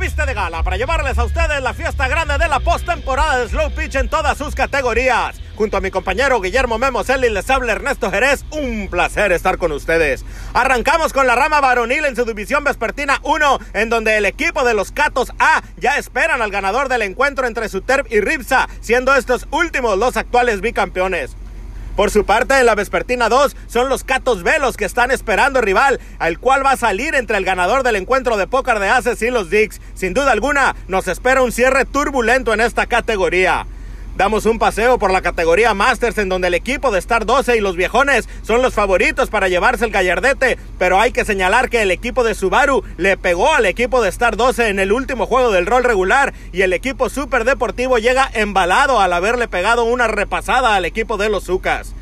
viste de gala para llevarles a ustedes la fiesta grande de la postemporada de Slow Pitch en todas sus categorías. Junto a mi compañero Guillermo Memoselli les habla Ernesto Jerez. Un placer estar con ustedes. Arrancamos con la rama varonil en su división vespertina 1, en donde el equipo de los Catos A ya esperan al ganador del encuentro entre Suterp y Ripsa, siendo estos últimos los actuales bicampeones. Por su parte, en la Vespertina 2 son los Catos Velos que están esperando rival, al cual va a salir entre el ganador del encuentro de póker de Aces y los Dicks. Sin duda alguna, nos espera un cierre turbulento en esta categoría. Damos un paseo por la categoría Masters en donde el equipo de Star 12 y los viejones son los favoritos para llevarse el gallardete, pero hay que señalar que el equipo de Subaru le pegó al equipo de Star 12 en el último juego del rol regular y el equipo super deportivo llega embalado al haberle pegado una repasada al equipo de los Zucas.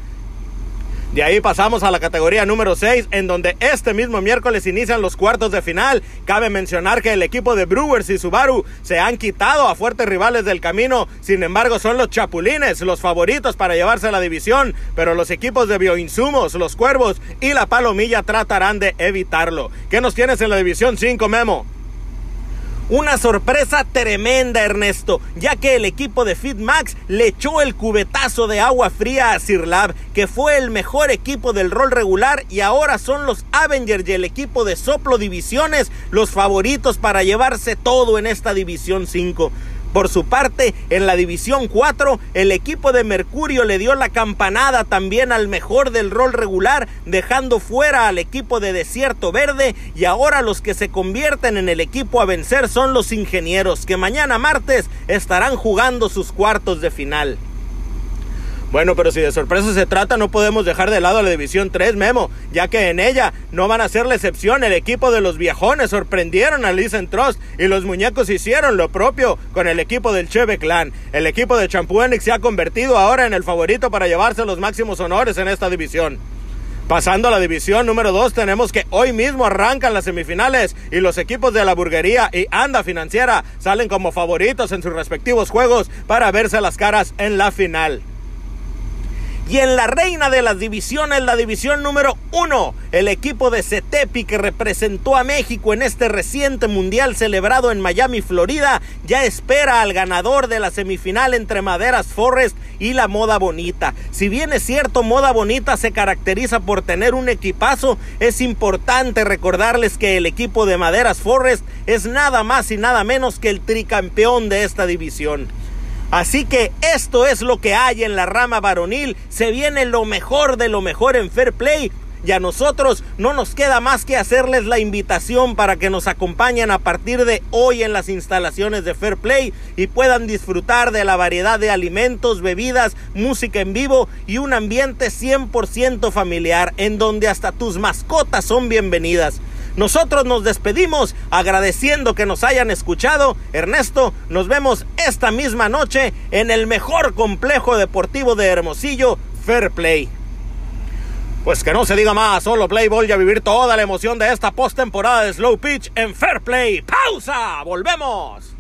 De ahí pasamos a la categoría número 6, en donde este mismo miércoles inician los cuartos de final. Cabe mencionar que el equipo de Brewers y Subaru se han quitado a fuertes rivales del camino. Sin embargo, son los Chapulines los favoritos para llevarse la división, pero los equipos de Bioinsumos, los Cuervos y la Palomilla tratarán de evitarlo. ¿Qué nos tienes en la división 5, Memo? Una sorpresa tremenda, Ernesto, ya que el equipo de FitMax le echó el cubetazo de agua fría a Sirlab, que fue el mejor equipo del rol regular y ahora son los Avengers y el equipo de Soplo Divisiones los favoritos para llevarse todo en esta División 5. Por su parte, en la División 4, el equipo de Mercurio le dio la campanada también al mejor del rol regular, dejando fuera al equipo de Desierto Verde y ahora los que se convierten en el equipo a vencer son los ingenieros, que mañana martes estarán jugando sus cuartos de final. Bueno, pero si de sorpresa se trata, no podemos dejar de lado la División 3, Memo, ya que en ella no van a ser la excepción. El equipo de los viejones sorprendieron a Listen Trust y los muñecos hicieron lo propio con el equipo del Cheve Clan. El equipo de Champuenix se ha convertido ahora en el favorito para llevarse los máximos honores en esta división. Pasando a la división número 2, tenemos que hoy mismo arrancan las semifinales y los equipos de la burguería y Anda Financiera salen como favoritos en sus respectivos juegos para verse las caras en la final. Y en la reina de las divisiones, la división número uno, el equipo de Cetepi que representó a México en este reciente mundial celebrado en Miami, Florida, ya espera al ganador de la semifinal entre Maderas Forest y la Moda Bonita. Si bien es cierto, Moda Bonita se caracteriza por tener un equipazo, es importante recordarles que el equipo de Maderas Forest es nada más y nada menos que el tricampeón de esta división. Así que esto es lo que hay en la rama varonil. Se viene lo mejor de lo mejor en Fair Play. Y a nosotros no nos queda más que hacerles la invitación para que nos acompañen a partir de hoy en las instalaciones de Fair Play y puedan disfrutar de la variedad de alimentos, bebidas, música en vivo y un ambiente 100% familiar en donde hasta tus mascotas son bienvenidas. Nosotros nos despedimos agradeciendo que nos hayan escuchado. Ernesto, nos vemos esta misma noche en el mejor complejo deportivo de Hermosillo, Fair Play. Pues que no se diga más, solo Playboy y a vivir toda la emoción de esta postemporada de Slow Pitch en Fair Play. ¡Pausa! ¡Volvemos!